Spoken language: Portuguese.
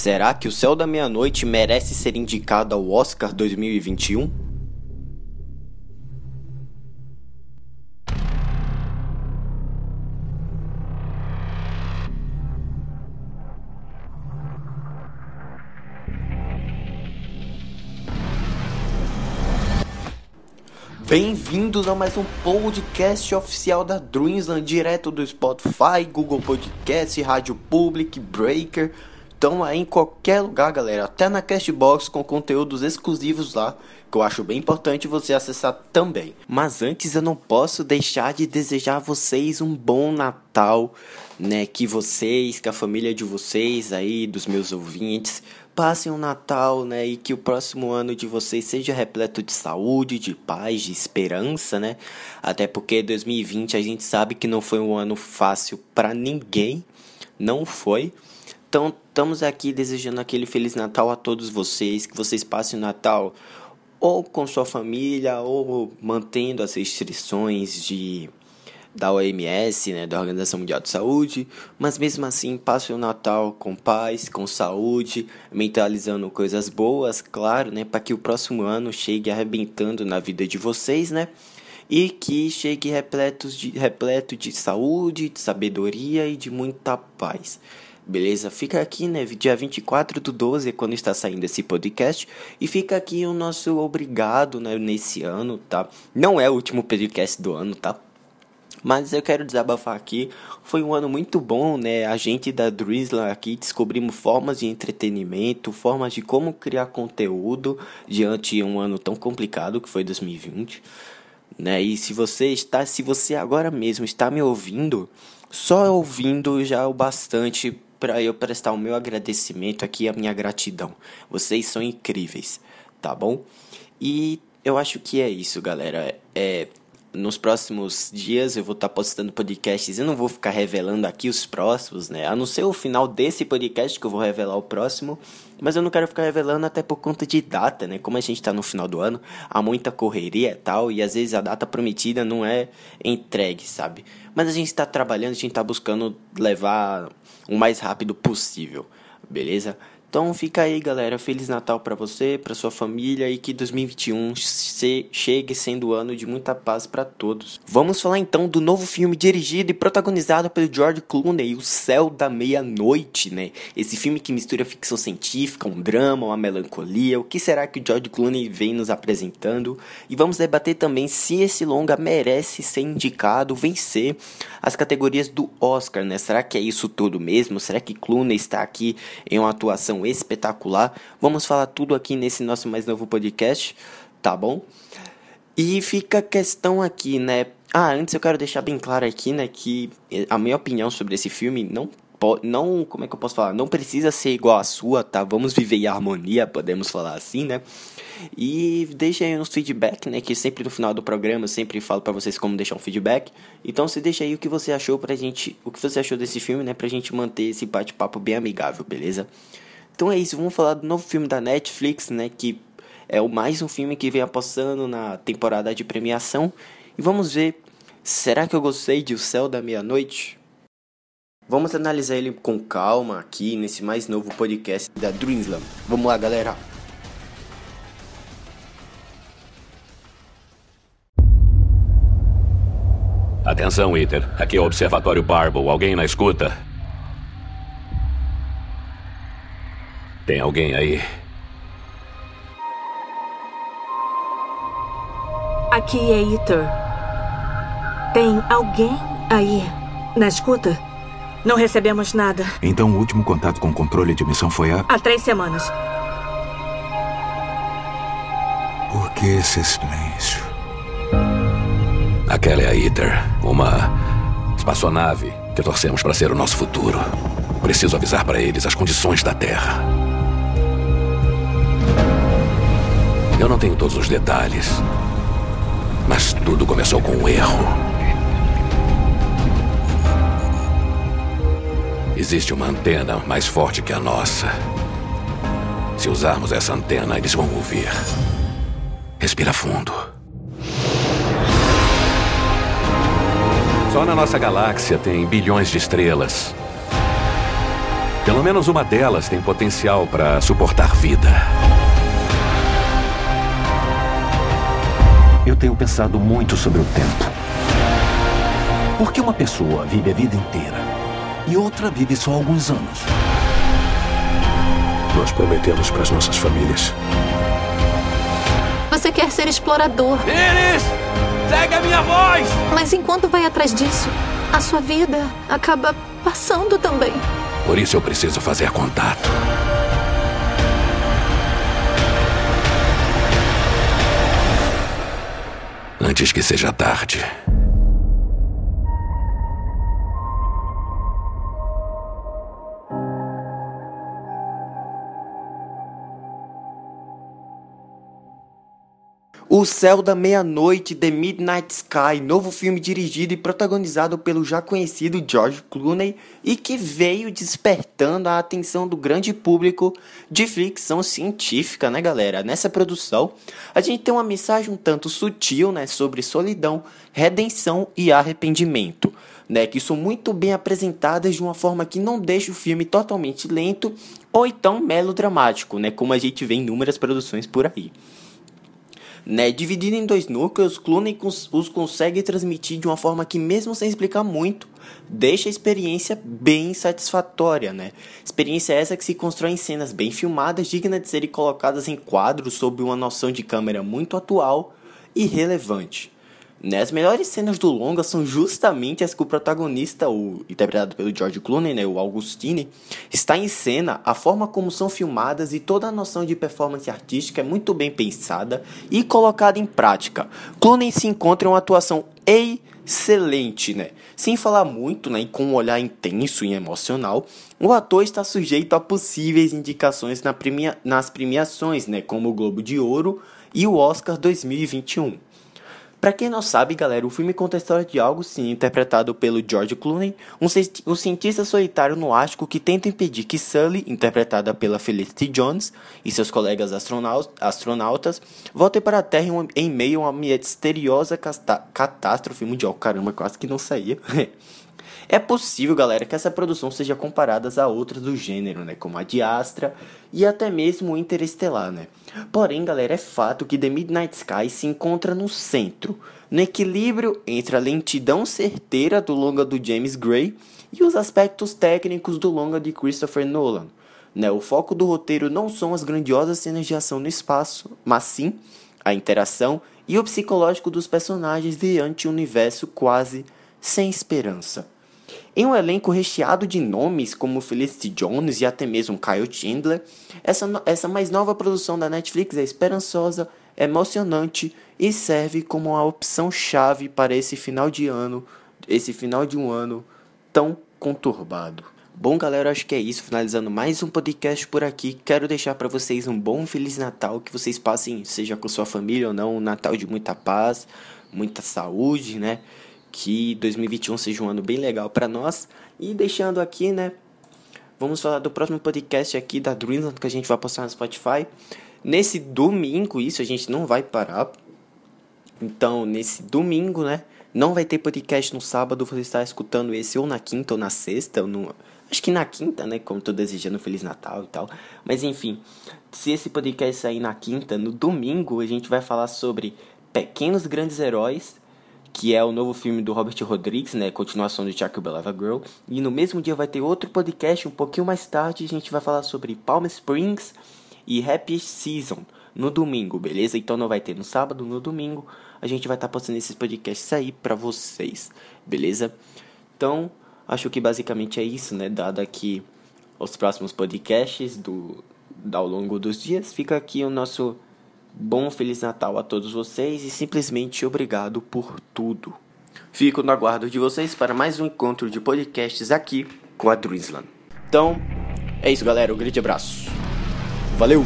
Será que O Céu da Meia-Noite merece ser indicado ao Oscar 2021? Bem-vindos a mais um podcast oficial da Dreamsland, direto do Spotify, Google Podcast, Rádio Public, Breaker. Então aí em qualquer lugar, galera, até na Castbox com conteúdos exclusivos lá, que eu acho bem importante você acessar também. Mas antes eu não posso deixar de desejar a vocês um bom Natal, né? Que vocês, que a família de vocês aí, dos meus ouvintes, passem um Natal, né? E que o próximo ano de vocês seja repleto de saúde, de paz, de esperança, né? Até porque 2020 a gente sabe que não foi um ano fácil para ninguém, não foi. Então, estamos aqui desejando aquele feliz Natal a todos vocês, que vocês passem o Natal ou com sua família ou mantendo as restrições de da OMS, né, da Organização Mundial de Saúde, mas mesmo assim passe o Natal com paz, com saúde, mentalizando coisas boas, claro, né, para que o próximo ano chegue arrebentando na vida de vocês, né? E que chegue repleto de, repleto de saúde, de sabedoria e de muita paz. Beleza? Fica aqui, né? Dia 24 do 12 é quando está saindo esse podcast. E fica aqui o nosso obrigado, né? Nesse ano, tá? Não é o último podcast do ano, tá? Mas eu quero desabafar aqui. Foi um ano muito bom, né? A gente da Drizzler aqui descobrimos formas de entretenimento, formas de como criar conteúdo diante de um ano tão complicado que foi 2020, né? E se você está, se você agora mesmo está me ouvindo, só ouvindo já é o bastante para eu prestar o meu agradecimento aqui, a minha gratidão. Vocês são incríveis, tá bom? E eu acho que é isso, galera. É, nos próximos dias eu vou estar tá postando podcasts. Eu não vou ficar revelando aqui os próximos, né? A não ser o final desse podcast que eu vou revelar o próximo. Mas eu não quero ficar revelando até por conta de data, né? Como a gente tá no final do ano, há muita correria e tal. E às vezes a data prometida não é entregue, sabe? Mas a gente tá trabalhando, a gente tá buscando levar o mais rápido possível, beleza? Então fica aí, galera. Feliz Natal para você, para sua família e que 2021 se chegue sendo o ano de muita paz para todos. Vamos falar então do novo filme dirigido e protagonizado pelo George Clooney, O Céu da Meia-Noite, né? Esse filme que mistura ficção científica, um drama, uma melancolia. O que será que o George Clooney vem nos apresentando? E vamos debater também se esse longa merece ser indicado, vencer as categorias do Oscar, né? Será que é isso tudo mesmo? Será que Clooney está aqui em uma atuação espetacular. Vamos falar tudo aqui nesse nosso mais novo podcast, tá bom? E fica a questão aqui, né? Ah, antes eu quero deixar bem claro aqui, né, que a minha opinião sobre esse filme não não, como é que eu posso falar? Não precisa ser igual à sua, tá? Vamos viver em harmonia, podemos falar assim, né? E deixa aí uns feedback, né? Que sempre no final do programa eu sempre falo para vocês como deixar um feedback. Então se deixa aí o que você achou pra gente, o que você achou desse filme, né? Pra gente manter esse bate-papo bem amigável, beleza? Então é isso, vamos falar do novo filme da Netflix, né? Que é o mais um filme que vem apostando na temporada de premiação. E vamos ver, será que eu gostei de O Céu da Meia-Noite? Vamos analisar ele com calma aqui nesse mais novo podcast da Dreamslam. Vamos lá, galera. Atenção, Iter. Aqui é o Observatório Barbo. Alguém na escuta? Tem alguém aí? Aqui é Iter. Tem alguém aí na escuta? Não recebemos nada. Então o último contato com o controle de missão foi há. Há três semanas. Por que esse silêncio? Aquela é a Iter, uma espaçonave que torcemos para ser o nosso futuro. Preciso avisar para eles as condições da Terra. Eu não tenho todos os detalhes, mas tudo começou com um erro. Existe uma antena mais forte que a nossa. Se usarmos essa antena, eles vão ouvir. Respira fundo. Só na nossa galáxia tem bilhões de estrelas. Pelo menos uma delas tem potencial para suportar vida. Eu tenho pensado muito sobre o tempo. Por que uma pessoa vive a vida inteira e outra vive só alguns anos? Nós prometemos para as nossas famílias. Você quer ser explorador. Iris! Segue a minha voz! Mas enquanto vai atrás disso, a sua vida acaba passando também. Por isso eu preciso fazer contato. Antes que seja tarde. O Céu da Meia-Noite, The Midnight Sky, novo filme dirigido e protagonizado pelo já conhecido George Clooney e que veio despertando a atenção do grande público de ficção científica, né, galera? Nessa produção, a gente tem uma mensagem um tanto sutil, né, sobre solidão, redenção e arrependimento. Né, que são muito bem apresentadas de uma forma que não deixa o filme totalmente lento ou então melodramático, né, como a gente vê em inúmeras produções por aí. Né, dividido em dois núcleos, Clooney os consegue transmitir de uma forma que, mesmo sem explicar muito, deixa a experiência bem satisfatória. Né? Experiência essa que se constrói em cenas bem filmadas, dignas de serem colocadas em quadros sob uma noção de câmera muito atual e relevante. Né, as melhores cenas do longa são justamente as que o protagonista, o interpretado pelo George Clooney, né, o Augustine, está em cena, a forma como são filmadas e toda a noção de performance artística é muito bem pensada e colocada em prática. Clooney se encontra em uma atuação excelente, né? Sem falar muito, né, e com um olhar intenso e emocional, o ator está sujeito a possíveis indicações na premia nas premiações, né, como o Globo de Ouro e o Oscar 2021. Para quem não sabe, galera, o filme conta a história de algo sim, interpretado pelo George Clooney, um, um cientista solitário no Ártico que tenta impedir que Sully, interpretada pela Felicity Jones, e seus colegas astronautas, voltem para a Terra em, em meio a uma misteriosa catástrofe mundial. Caramba, quase que não saía. É possível, galera, que essa produção seja comparada a outras do gênero, né, como a de Astra e até mesmo Interestelar, né? Porém, galera, é fato que The Midnight Sky se encontra no centro, no equilíbrio entre a lentidão certeira do longa do James Gray e os aspectos técnicos do longa de Christopher Nolan. Né? O foco do roteiro não são as grandiosas cenas de ação no espaço, mas sim a interação e o psicológico dos personagens diante um universo quase sem esperança. Em um elenco recheado de nomes como Felicity Jones e até mesmo Kyle Chandler, essa, essa mais nova produção da Netflix é esperançosa, emocionante e serve como uma opção chave para esse final de ano, esse final de um ano tão conturbado. Bom, galera, acho que é isso. Finalizando mais um podcast por aqui. Quero deixar para vocês um bom Feliz Natal. Que vocês passem, seja com sua família ou não, um Natal de muita paz, muita saúde, né? Que 2021 seja um ano bem legal para nós. E deixando aqui, né? Vamos falar do próximo podcast aqui da Dreamland que a gente vai postar no Spotify. Nesse domingo, isso a gente não vai parar. Então, nesse domingo, né? Não vai ter podcast no sábado. Você está escutando esse ou na quinta ou na sexta. Ou no... Acho que na quinta, né? Como tô desejando Feliz Natal e tal. Mas enfim, se esse podcast sair na quinta, no domingo a gente vai falar sobre pequenos grandes heróis que é o novo filme do Robert Rodrigues, né, continuação de Jack Belava Girl. E no mesmo dia vai ter outro podcast, um pouquinho mais tarde, a gente vai falar sobre Palm Springs e Happy Season no domingo, beleza? Então não vai ter no sábado, no domingo a gente vai estar tá postando esses podcasts aí para vocês, beleza? Então, acho que basicamente é isso, né, dado aqui os próximos podcasts do ao longo dos dias, fica aqui o nosso Bom Feliz Natal a todos vocês e simplesmente obrigado por tudo. Fico no aguardo de vocês para mais um encontro de podcasts aqui com a Dreamsland. Então, é isso galera, um grande abraço. Valeu!